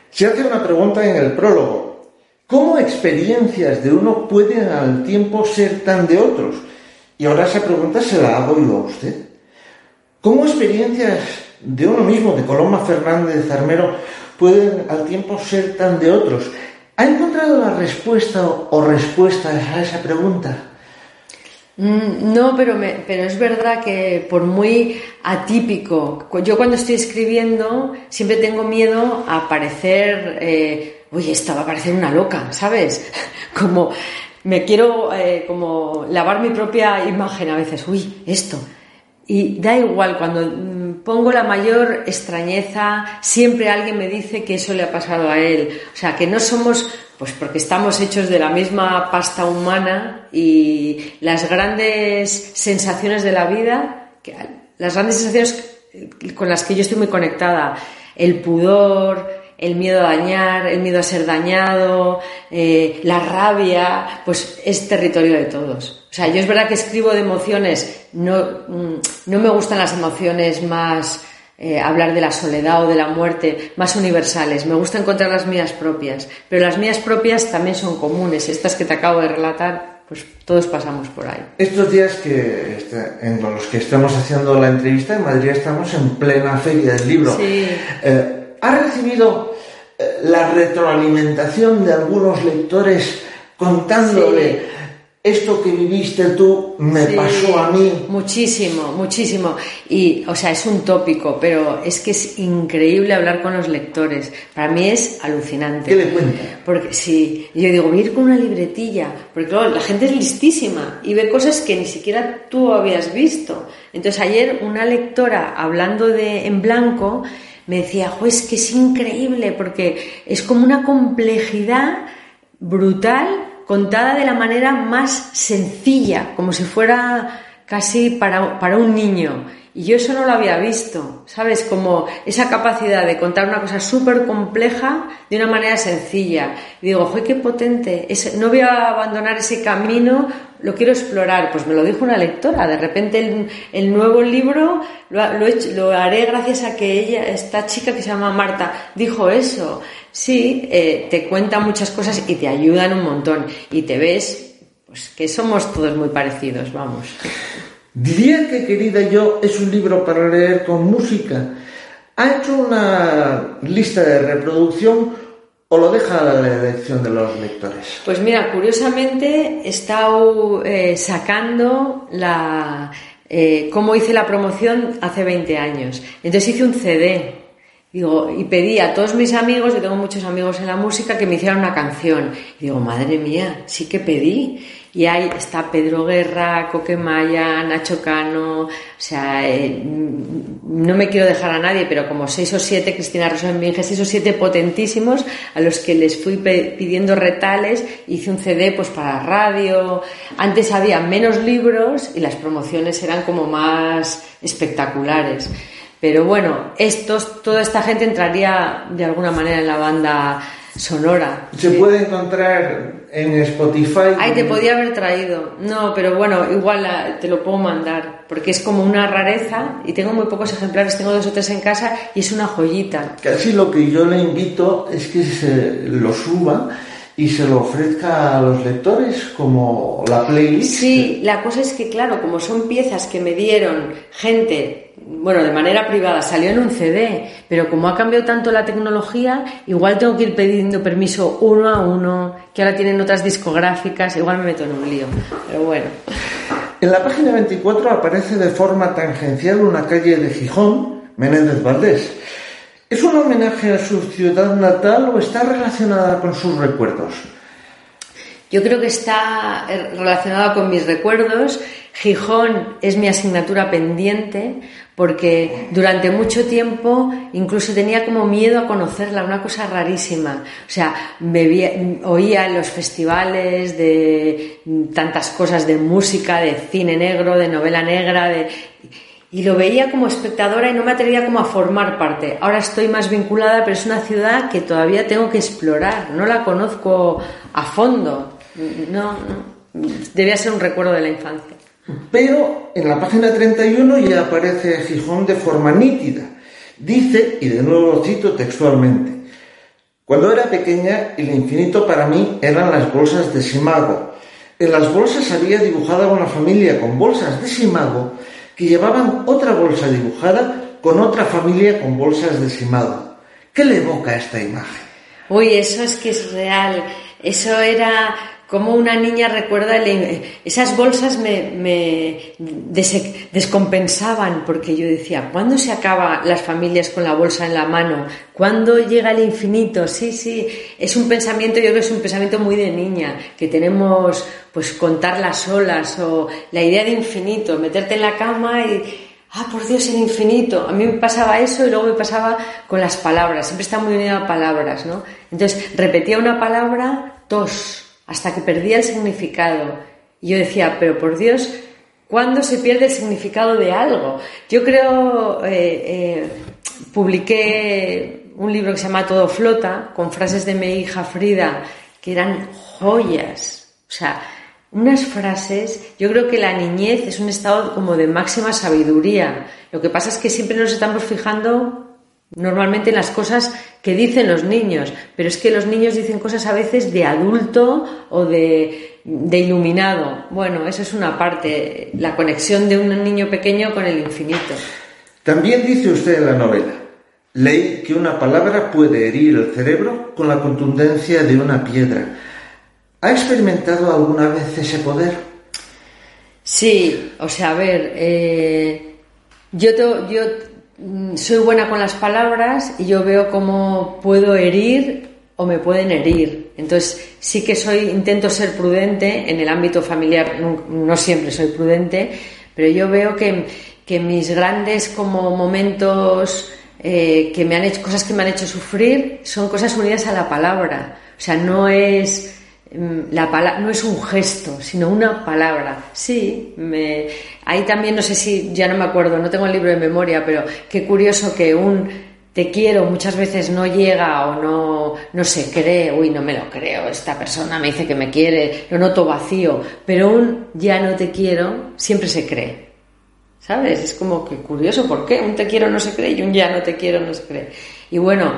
Se hace una pregunta en el prólogo, ¿cómo experiencias de uno pueden al tiempo ser tan de otros? Y ahora esa pregunta se la hago yo a usted. ¿Cómo experiencias de uno mismo, de Coloma Fernández Armero, pueden al tiempo ser tan de otros. ¿Ha encontrado la respuesta o respuesta a esa pregunta?
Mm, no, pero, pero es verdad que por muy atípico, yo cuando estoy escribiendo siempre tengo miedo a parecer, eh, uy, esta va a parecer una loca, ¿sabes? Como me quiero eh, como lavar mi propia imagen a veces, uy, esto. Y da igual, cuando pongo la mayor extrañeza, siempre alguien me dice que eso le ha pasado a él. O sea, que no somos, pues porque estamos hechos de la misma pasta humana y las grandes sensaciones de la vida, las grandes sensaciones con las que yo estoy muy conectada, el pudor, el miedo a dañar, el miedo a ser dañado, eh, la rabia, pues es territorio de todos. O sea, yo es verdad que escribo de emociones, no, mm, no me gustan las emociones más, eh, hablar de la soledad o de la muerte, más universales. Me gusta encontrar las mías propias, pero las mías propias también son comunes. Estas que te acabo de relatar, pues todos pasamos por ahí.
Estos días que este, en los que estamos haciendo la entrevista en Madrid estamos en plena feria del libro.
Sí.
Eh, ¿Ha recibido eh, la retroalimentación de algunos lectores contándole esto que viviste tú me pasó a mí?
Muchísimo, muchísimo. Y, o sea, es un tópico, pero es que es increíble hablar con los lectores. Para mí es alucinante.
¿Qué le cuenta?
Porque sí, yo digo, voy a ir con una libretilla, porque claro, la gente es listísima y ve cosas que ni siquiera tú habías visto. Entonces, ayer una lectora hablando de en blanco me decía, es que es increíble porque es como una complejidad brutal contada de la manera más sencilla, como si fuera casi para, para un niño. Y yo eso no lo había visto, ¿sabes? Como esa capacidad de contar una cosa súper compleja de una manera sencilla. Y digo, ¡joder, qué potente! no voy a abandonar ese camino, lo quiero explorar. Pues me lo dijo una lectora. De repente el, nuevo libro lo, lo, haré gracias a que ella, esta chica que se llama Marta, dijo eso. Sí, eh, te cuenta muchas cosas y te ayudan un montón. Y te ves, pues que somos todos muy parecidos, vamos.
Diría que Querida Yo es un libro para leer con música. ¿Ha hecho una lista de reproducción o lo deja a la elección de los lectores?
Pues mira, curiosamente estado eh, sacando la... Eh, cómo hice la promoción hace 20 años. Entonces hice un CD. Y pedí a todos mis amigos, yo tengo muchos amigos en la música, que me hicieran una canción. Y digo, madre mía, sí que pedí. Y ahí está Pedro Guerra, Coquemaya, Nacho Cano, o sea, eh, no me quiero dejar a nadie, pero como seis o siete, Cristina Rosenbinge, seis o siete potentísimos a los que les fui pidiendo retales, hice un CD pues para radio. Antes había menos libros y las promociones eran como más espectaculares. Pero bueno, estos, toda esta gente entraría de alguna manera en la banda sonora.
Se puede encontrar en Spotify.
Ay, te podía haber traído. No, pero bueno, igual te lo puedo mandar, porque es como una rareza y tengo muy pocos ejemplares, tengo dos o tres en casa y es una joyita.
Casi lo que yo le invito es que se lo suba y se lo ofrezca a los lectores como la playlist.
Sí, la cosa es que claro, como son piezas que me dieron gente bueno, de manera privada, salió en un CD, pero como ha cambiado tanto la tecnología, igual tengo que ir pidiendo permiso uno a uno, que ahora tienen otras discográficas, igual me meto en un lío, pero bueno.
En la página 24 aparece de forma tangencial una calle de Gijón, Menéndez Valdés. ¿Es un homenaje a su ciudad natal o está relacionada con sus recuerdos?
Yo creo que está relacionada con mis recuerdos. Gijón es mi asignatura pendiente porque durante mucho tiempo incluso tenía como miedo a conocerla, una cosa rarísima. O sea, oía en los festivales de tantas cosas de música, de cine negro, de novela negra, de, y lo veía como espectadora y no me atrevía como a formar parte. Ahora estoy más vinculada, pero es una ciudad que todavía tengo que explorar, no la conozco a fondo. No, no. debía ser un recuerdo de la infancia.
Pero en la página 31 ya aparece Gijón de forma nítida. Dice, y de nuevo cito textualmente, cuando era pequeña el infinito para mí eran las bolsas de Simago. En las bolsas había dibujada una familia con bolsas de Simago que llevaban otra bolsa dibujada con otra familia con bolsas de Simago. ¿Qué le evoca esta imagen?
Uy, eso es que es real. Eso era como una niña recuerda, esas bolsas me, descompensaban porque yo decía, ¿cuándo se acaban las familias con la bolsa en la mano? ¿Cuándo llega el infinito? Sí, sí, es un pensamiento, yo creo que es un pensamiento muy de niña, que tenemos pues contar las olas o la idea de infinito, meterte en la cama y ah, por Dios, el infinito. A mí me pasaba eso y luego me pasaba con las palabras. Siempre está muy unido a palabras, ¿no? Entonces, repetía una palabra, tos, hasta que perdía el significado. Y yo decía, pero por Dios, ¿cuándo se pierde el significado de algo? Yo creo, eh, eh, publiqué un libro que se llama Todo Flota, con frases de mi hija Frida, que eran joyas. O sea, unas frases, yo creo que la niñez es un estado como de máxima sabiduría. Lo que pasa es que siempre nos estamos fijando normalmente las cosas que dicen los niños, pero es que los niños dicen cosas a veces de adulto o de, de iluminado. Bueno, eso es una parte, la conexión de un niño pequeño con el infinito.
También dice usted en la novela, leí que una palabra puede herir el cerebro con la contundencia de una piedra. ¿Ha experimentado alguna vez ese poder?
Sí, o sea, a ver, eh, yo, yo Mm, soy buena con las palabras y yo veo cómo puedo herir o me pueden herir. Entonces sí que soy, intento ser prudente en el ámbito familiar, no, siempre soy prudente, pero yo veo que, que mis grandes como momentos eh, que me han hecho, cosas que me han hecho sufrir, son cosas unidas a la palabra. O sea, no es mm, la no es un gesto, sino una palabra. Sí, me, ahí también no sé si, ya no me acuerdo, no tengo el libro de memoria, pero qué curioso que un te quiero muchas veces no llega o no, no se cree, uy, no me lo creo, esta persona me dice que me quiere, lo noto vacío, pero un ya no te quiero siempre se cree. ¿Sabes? Es como que curioso, ¿por qué? Un te quiero no se cree y un ya no te quiero no se cree. Y bueno,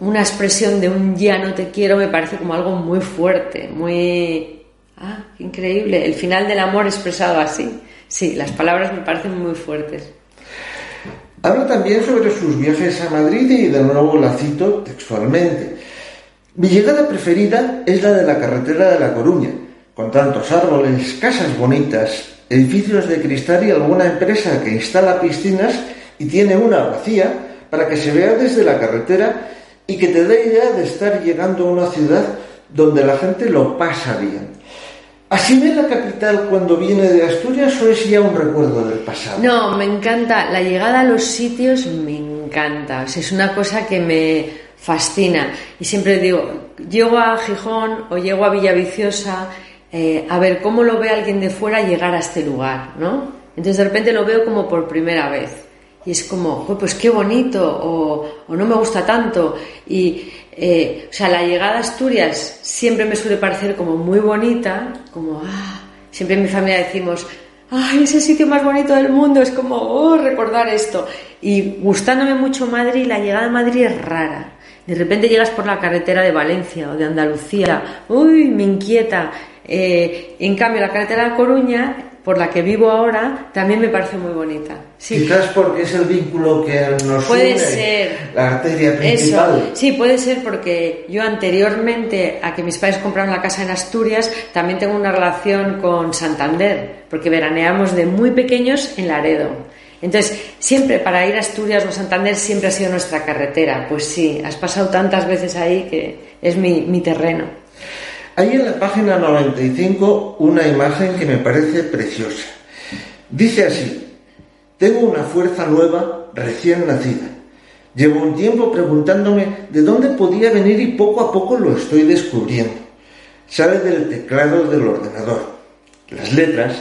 una expresión de un ya no te quiero me parece como algo muy fuerte, muy... Ah, increíble. El final del amor expresado así. Sí, las palabras me parecen muy fuertes.
Habla también sobre sus viajes a Madrid y de nuevo la cito textualmente. Mi llegada preferida es la de la carretera de La Coruña, con tantos árboles, casas bonitas, edificios de cristal y alguna empresa que instala piscinas y tiene una vacía para que se vea desde la carretera y que te dé idea de estar llegando a una ciudad donde la gente lo pasa bien. ¿Así ve la capital cuando viene de Asturias o es ya un recuerdo del pasado?
No, me encanta. La llegada a los sitios me encanta. es una cosa que me fascina. Y siempre digo, llego a Gijón o llego a Villaviciosa eh, a ver cómo lo ve alguien de fuera llegar a este lugar, ¿no? Entonces de repente lo veo como por primera vez y es como, pues qué bonito o, no me gusta tanto y eh, o sea la llegada a Asturias siempre me suele parecer como muy bonita, como ah, siempre en mi familia decimos ay ese sitio más bonito del mundo es como oh recordar esto y gustándome mucho Madrid la llegada a Madrid es rara. De repente llegas por la carretera de Valencia o de Andalucía uy me inquieta. Eh, en cambio, la carretera de Coruña, por la que vivo ahora, también me parece muy bonita.
Sí. Quizás porque es el vínculo que nos
puede ser
la arteria principal.
Sí, puede ser porque yo anteriormente a que mis padres compraron la casa en Asturias, también tengo una relación con Santander, porque veraneamos de muy pequeños en Laredo. Entonces, siempre para ir a Asturias o Santander siempre ha sido nuestra carretera. Pues sí, has pasado tantas veces ahí que es mi, mi terreno.
Hay en la página 95 una imagen que me parece preciosa. Dice así, tengo una fuerza nueva recién nacida. Llevo un tiempo preguntándome de dónde podía venir y poco a poco lo estoy descubriendo. Sale del teclado del ordenador. Las letras,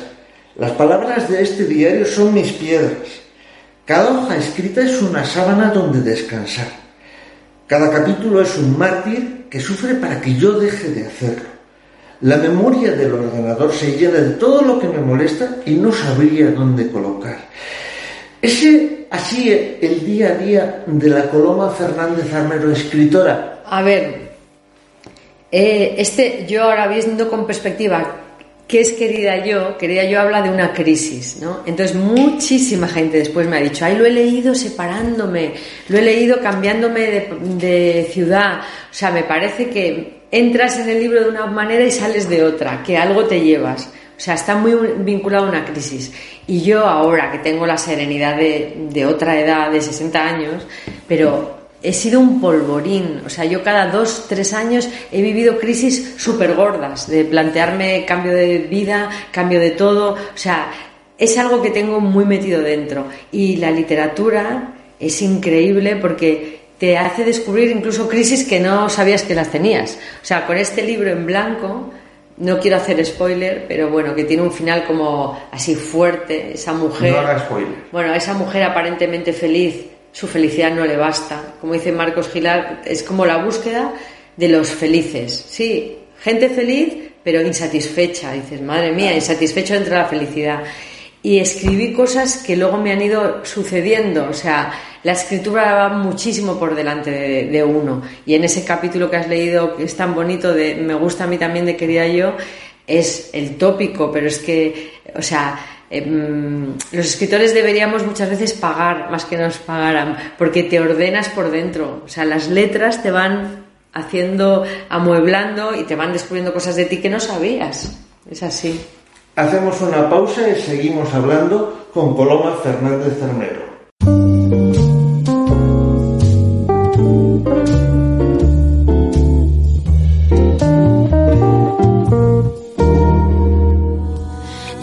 las palabras de este diario son mis piedras. Cada hoja escrita es una sábana donde descansar. Cada capítulo es un mártir que sufre para que yo deje de hacerlo. La memoria del ordenador se llena de todo lo que me molesta y no sabría dónde colocar. Ese así el día a día de la Coloma Fernández Armero, escritora.
A ver, eh, este yo ahora viendo con perspectiva ¿Qué es querida yo? Querida yo habla de una crisis, ¿no? Entonces muchísima gente después me ha dicho, ay, lo he leído separándome, lo he leído cambiándome de, ciudad. O sea, me parece que entras en el libro de una manera y sales de otra, que algo te llevas. O sea, está muy vinculado a una crisis. Y yo ahora que tengo la serenidad de, otra edad, de 60 años, pero he sido un polvorín. O sea, yo cada dos, tres años he vivido crisis súper gordas, de plantearme cambio de vida, cambio de todo. O sea, es algo que tengo muy metido dentro. Y la literatura es increíble porque te hace descubrir incluso crisis que no sabías que las tenías. O sea, con este libro en blanco, no quiero hacer spoiler, pero bueno, que tiene un final como así fuerte, esa mujer.
No haga spoiler.
Bueno, esa mujer aparentemente feliz su felicidad no le basta. Como dice Marcos Gilar, es como la búsqueda de los felices. Sí, gente feliz, pero insatisfecha. Dices, madre mía, insatisfecho dentro de la felicidad. Y escribí cosas que luego me han ido sucediendo. O sea, la escritura va muchísimo por delante de, uno. Y en ese capítulo que has leído, que es tan bonito, de me gusta a mí también de Querida Yo, es el tópico, pero es que, o sea, Em, los escritores deberíamos muchas veces pagar más que nos pagaran, porque te ordenas por dentro. O sea, las letras te van haciendo, amueblando y te van descubriendo cosas de ti que no sabías. Es así.
Hacemos una pausa y seguimos hablando con Coloma Fernández Armero.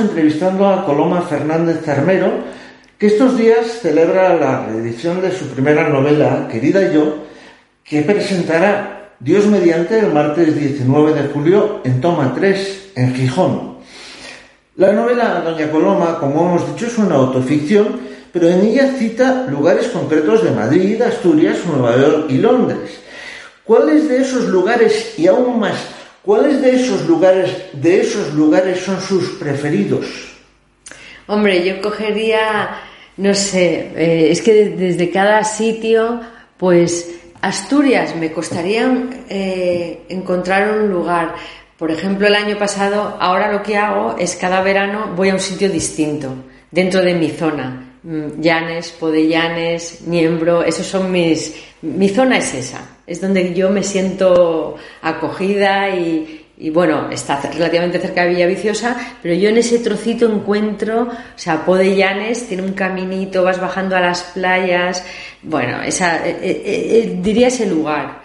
Entrevistando a Coloma Fernández Cermero, que estos días celebra la reedición de su primera novela, Querida Yo, que presentará Dios mediante el martes 19 de julio en Toma 3, en Gijón. La novela Doña Coloma, como hemos dicho, es una autoficción, pero en ella cita lugares concretos de Madrid, Asturias, Nueva York y Londres. ¿Cuáles de esos lugares y aún más ¿Cuáles de esos lugares, de esos lugares son sus preferidos?
Hombre, yo cogería, no sé, eh, es que desde cada sitio, pues Asturias me costaría eh, encontrar un lugar. Por ejemplo, el año pasado, ahora lo que hago es cada verano voy a un sitio distinto, dentro de mi zona. Mm, Llanes, Podellanes, Niembro, esos son mis... Mi zona es esa, es donde yo me siento acogida y, bueno, está relativamente cerca de Villaviciosa, pero yo en ese trocito encuentro, o sea, Podellanes tiene un caminito, vas bajando a las playas, bueno, esa, eh, eh, eh, diría ese lugar.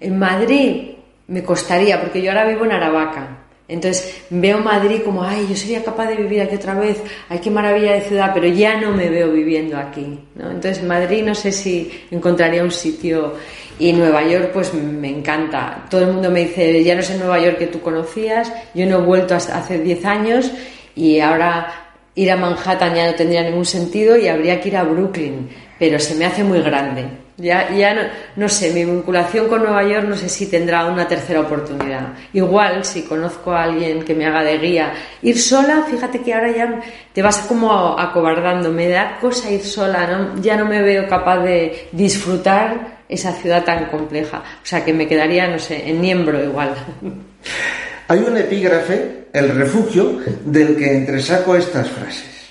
En Madrid me costaría, porque yo ahora vivo en Aravaca, entonces veo Madrid como, ay, yo sería capaz de vivir aquí otra vez, ay, qué maravilla de ciudad, pero ya no me veo viviendo aquí. ¿no? Entonces Madrid no sé si encontraría un sitio y Nueva York pues me encanta. Todo el mundo me dice, ya no es Nueva York que tú conocías, yo no he vuelto hace 10 años y ahora ir a Manhattan ya no tendría ningún sentido y habría que ir a Brooklyn, pero se me hace muy grande. Ya, ya no, sé, mi vinculación con Nueva York no sé si tendrá una tercera oportunidad. Igual, si conozco a alguien que me haga de guía, ir sola, fíjate que ahora ya te vas como acobardando, me da cosa ir sola, ¿no? ya no me veo capaz de disfrutar esa ciudad tan compleja. O sea, que me quedaría, no sé, en Niembro igual.
Hay un epígrafe, El refugio, del que entresaco estas frases.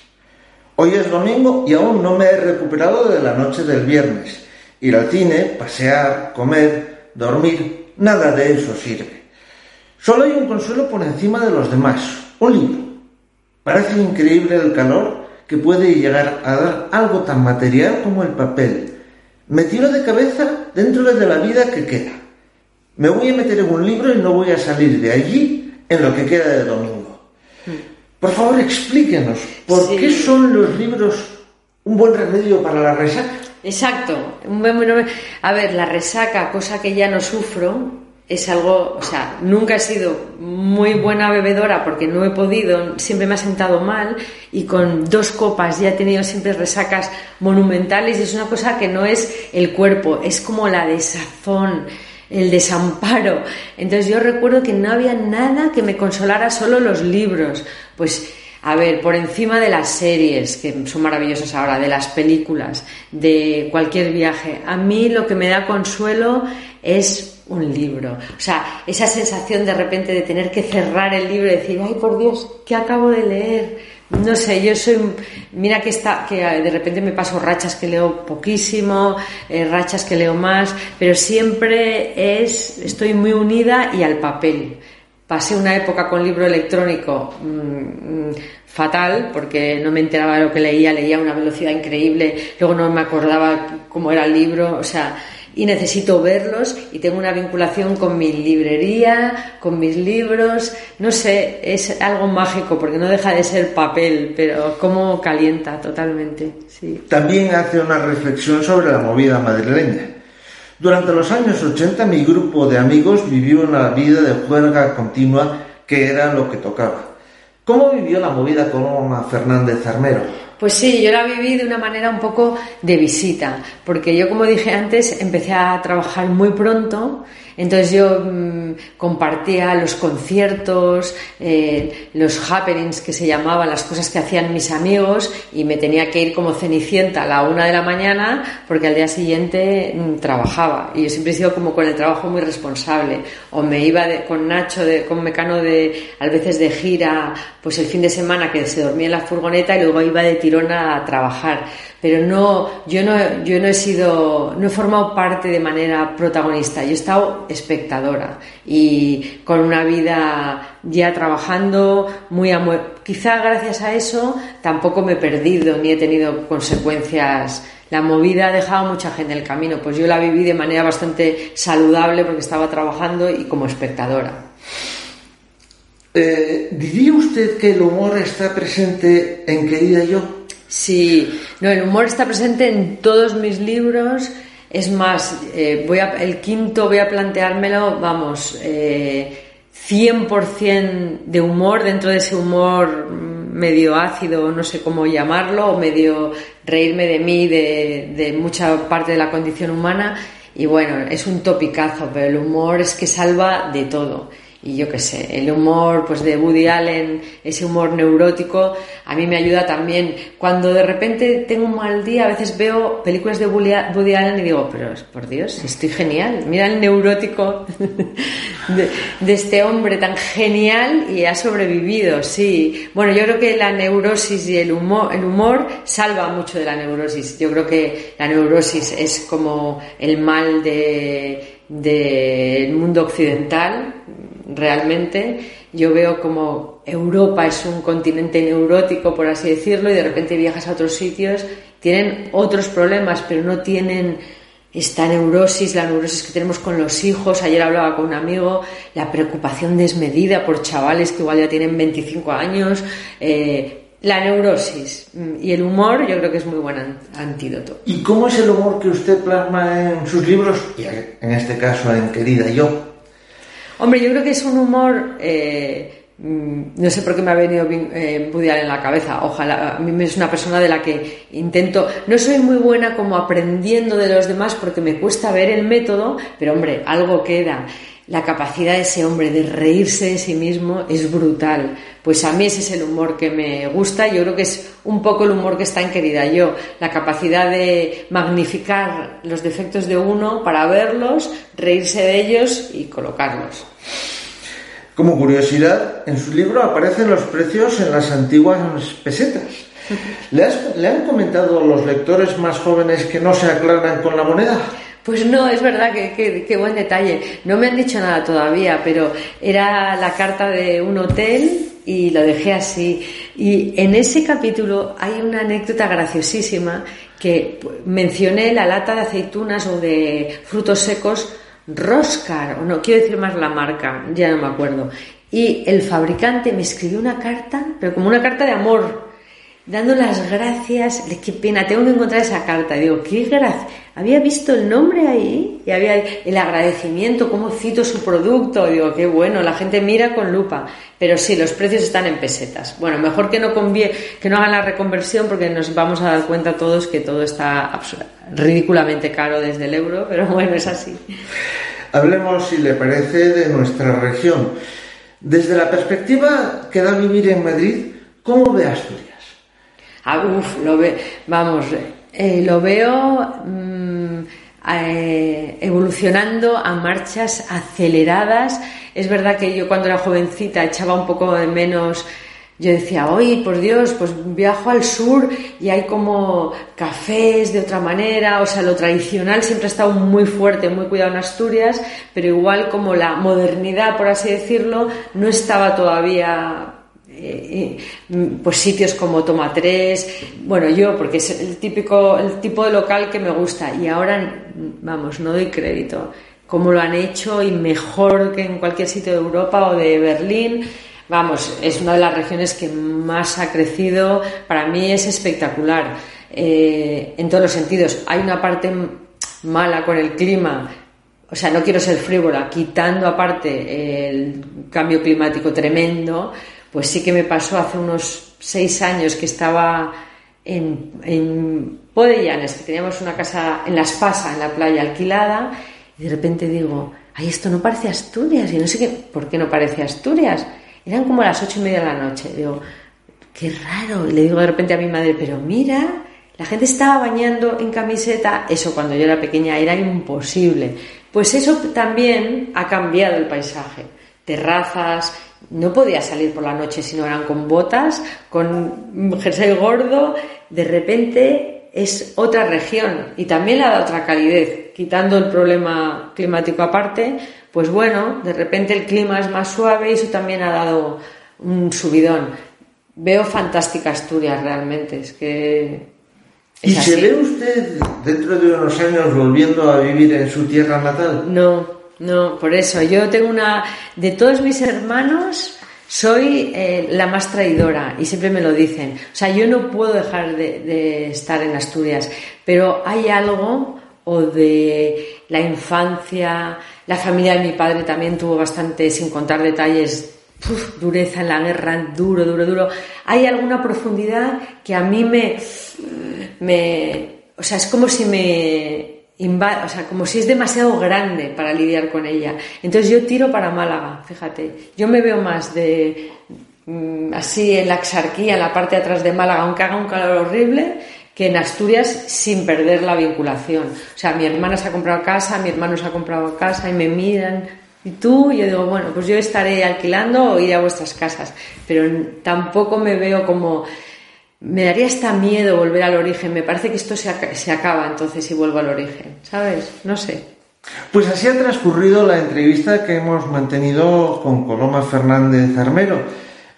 Hoy es domingo y aún no me he recuperado de la noche del viernes Ir al cine, pasear, comer, dormir, nada de eso sirve. Solo hay un consuelo por encima de los demás, un libro. Parece increíble el calor que puede llegar a dar algo tan material como el papel. Me tiro de cabeza dentro de la vida que queda. Me voy a meter en un libro y no voy a salir de allí en lo que queda de domingo. Por favor, explíquenos, ¿por qué son los libros un buen remedio para la resaca?
Exacto. A ver, la resaca, cosa que ya no sufro, es algo, o sea, nunca he sido muy buena bebedora porque no he podido, siempre me ha sentado mal y con dos copas ya he tenido siempre resacas monumentales y es una cosa que no es el cuerpo, es como la desazón, el desamparo. Entonces yo recuerdo que no había nada que me consolara, solo los libros. Pues a ver, por encima de las series, que son maravillosas ahora, de las películas, de cualquier viaje, a mí lo que me da consuelo es un libro. O sea, esa sensación de repente de tener que cerrar el libro y decir, ay, por Dios, ¿qué acabo de leer? No sé, yo soy, mira que está, que de repente me paso rachas que leo poquísimo, eh, rachas que leo más, pero siempre es, estoy muy unida y al papel. Pasé una época con libro electrónico mm, mm, fatal porque no me enteraba de lo que leía, leía a una velocidad increíble, luego no me acordaba cómo era el libro, o sea, y necesito verlos y tengo una vinculación con mi librería, con mis libros, no sé, es algo mágico porque no deja de ser papel, pero cómo calienta totalmente. Sí.
También hace una reflexión sobre la movida madrileña. Durante los años 80 mi grupo de amigos vivió una vida de juerga continua que era lo que tocaba. ¿Cómo vivió la movida con Fernández Armero?
Pues sí, yo la viví de una manera un poco de visita, porque yo, como dije antes, empecé a trabajar muy pronto Entonces yo mm, compartía los conciertos, eh, los happenings que se llamaban, las cosas que hacían mis amigos y me tenía que ir como cenicienta a la una de la mañana porque al día siguiente mm, trabajaba. Y yo siempre he sido como con el trabajo muy responsable. O me iba con Nacho, de, con Mecano, de, a veces de gira, pues el fin de semana que se dormía en la furgoneta y luego iba de tirón a trabajar pero no, yo no, yo no he sido, no he formado parte de manera protagonista, yo he estado espectadora y con una vida ya trabajando muy quizá gracias a eso tampoco me he perdido ni he tenido consecuencias. La movida ha dejado mucha gente en el camino, pues yo la viví de manera bastante saludable porque estaba trabajando y como espectadora.
Eh, ¿Diría usted que el humor está presente en Querida Yo?
Sí, no, el humor está presente en todos mis libros. Es más, eh, voy a, el quinto voy a planteármelo, vamos, eh, 100% de humor, dentro de ese humor medio ácido, no sé cómo llamarlo, o medio reírme de mí, de, de mucha parte de la condición humana. Y bueno, es un topicazo, pero el humor es que salva de todo y yo qué sé, el humor pues de Woody Allen, ese humor neurótico, a mí me ayuda también. Cuando de repente tengo un mal día, a veces veo películas de Woody Allen y digo, pero por Dios, estoy genial. Mira el neurótico de, este hombre tan genial y ha sobrevivido, sí. Bueno, yo creo que la neurosis y el humor, el humor salva mucho de la neurosis. Yo creo que la neurosis es como el mal del mundo occidental realmente yo veo como Europa es un continente neurótico, por así decirlo, y de repente viajas a otros sitios, tienen otros problemas, pero no tienen esta neurosis, la neurosis que tenemos con los hijos. Ayer hablaba con un amigo, la preocupación desmedida por chavales que igual ya tienen 25 años. Eh, la neurosis y el humor yo creo que es muy buen antídoto.
¿Y cómo es el humor que usted plasma en sus libros y en este caso en Querida Yo?
Hombre, yo creo que es un humor. Eh, mm, no sé por qué me ha venido eh, en la cabeza. Ojalá, a mí es una persona de la que intento. No soy muy buena como aprendiendo de los demás porque me cuesta ver el método, pero hombre, algo queda la capacidad de ese hombre de reírse de sí mismo es brutal. Pues a mí ese es el humor que me gusta. Yo creo que es un poco el humor que está en Querida Yo. La capacidad de magnificar los defectos de uno para verlos, reírse de ellos y colocarlos.
Como curiosidad, en su libro aparecen los precios en las antiguas pesetas. ¿Le, ¿Le han comentado los lectores más jóvenes que no se aclaran con la moneda?
Pues no, es verdad que, qué buen detalle. No me han dicho nada todavía, pero era la carta de un hotel y lo dejé así. Y en ese capítulo hay una anécdota graciosísima que mencioné la lata de aceitunas o de frutos secos Roscar, o no quiero decir más la marca, ya no me acuerdo. Y el fabricante me escribió una carta, pero como una carta de amor, dando las gracias, qué pena, tengo que encontrar esa carta. Digo, qué gracia. Había visto el nombre ahí y había el agradecimiento, cómo cito su producto. Digo, qué bueno, la gente mira con lupa. Pero sí, los precios están en pesetas. Bueno, mejor que no, que no hagan la reconversión porque nos vamos a dar cuenta todos que todo está ridículamente caro desde el euro, pero bueno, es así.
Hablemos, si le parece, de nuestra región. Desde la perspectiva que da vivir en Madrid, ¿cómo ve Asturias?
Ah, uf, lo ve, vamos, eh, lo veo mm, eh, evolucionando a marchas aceleradas. Es verdad que yo cuando era jovencita echaba un poco de menos yo decía, oye, por Dios, pues viajo al sur y hay como cafés de otra manera, o sea, lo tradicional siempre ha estado muy fuerte, muy cuidado en Asturias, pero igual como la modernidad, por así decirlo, no estaba todavía eh, pues sitios como Toma 3, bueno, yo, porque es el típico, el tipo de local que me gusta. Y ahora, vamos, no doy crédito, como lo han hecho y mejor que en cualquier sitio de Europa o de Berlín, vamos, es una de las regiones que más ha crecido, para mí es espectacular, eh, en todos los sentidos. Hay una parte mala con el clima, o sea, no quiero ser frívola, quitando aparte el cambio climático tremendo, pues sí que me pasó hace unos seis años que estaba en, en Podellanes, que teníamos una casa en Las Pasas, en la playa alquilada, y de repente digo, ay, esto no parece Asturias, y no sé qué, ¿por qué no parece Asturias? Eran como las ocho y media de la noche. Digo, qué raro. Y le digo de repente a mi madre, pero mira, la gente estaba bañando en camiseta. Eso cuando yo era pequeña era imposible. Pues eso también ha cambiado el paisaje. Terrazas, no podía salir por la noche si no eran con botas, con jersey gordo. De repente es otra región y también le dado otra calidez, quitando el problema climático aparte, pues bueno, de repente el clima es más suave y eso también ha dado un subidón. Veo fantástica Asturias realmente, es que...
¿Y se ve usted dentro de unos años volviendo a vivir en su tierra natal?
No, no, por eso. Yo tengo una... De todos mis hermanos, soy eh, la más traidora y siempre me lo dicen. O sea, yo no puedo dejar de, estar en Asturias, pero hay algo o de la infancia, la familia de mi padre también tuvo bastante, sin contar detalles, dureza en la guerra, duro, duro, duro. Hay alguna profundidad que a mí me, me, o sea, es como si me o sea, como si es demasiado grande para lidiar con ella. Entonces yo tiro para Málaga, fíjate. Yo me veo más de mm, así en la exarquía, en la parte de atrás de Málaga, aunque haga un calor horrible, que en Asturias sin perder la vinculación. O sea, mi hermana se ha comprado casa, mi hermano se ha comprado casa y me miran. Y tú, yo digo, bueno, pues yo estaré alquilando o iré a vuestras casas, pero tampoco me veo como me daría hasta miedo volver al origen. Me parece que esto se, se acaba entonces si vuelvo al origen, ¿sabes? No sé.
Pues así ha transcurrido la entrevista que hemos mantenido con Coloma Fernández Armero,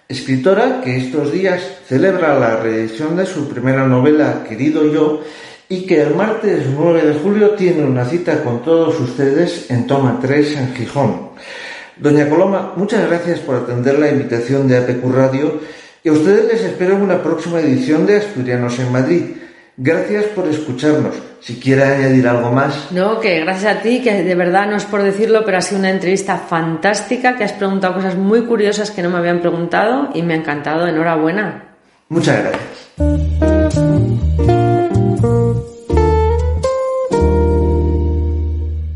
escritora que estos días celebra la reedición de su primera novela Querido Yo y que el martes 9 de julio tiene una cita con todos ustedes en Toma 3 en Gijón. Doña Coloma, muchas gracias por atender la invitación de APQ Radio y a ustedes les espero en una próxima edición de Asturianos en Madrid. Gracias por escucharnos. Si quiere añadir algo más.
No, que gracias a ti, que de verdad no es por decirlo, pero ha sido una entrevista fantástica, que has preguntado cosas muy curiosas que no me habían preguntado y me ha encantado. Enhorabuena.
Muchas gracias.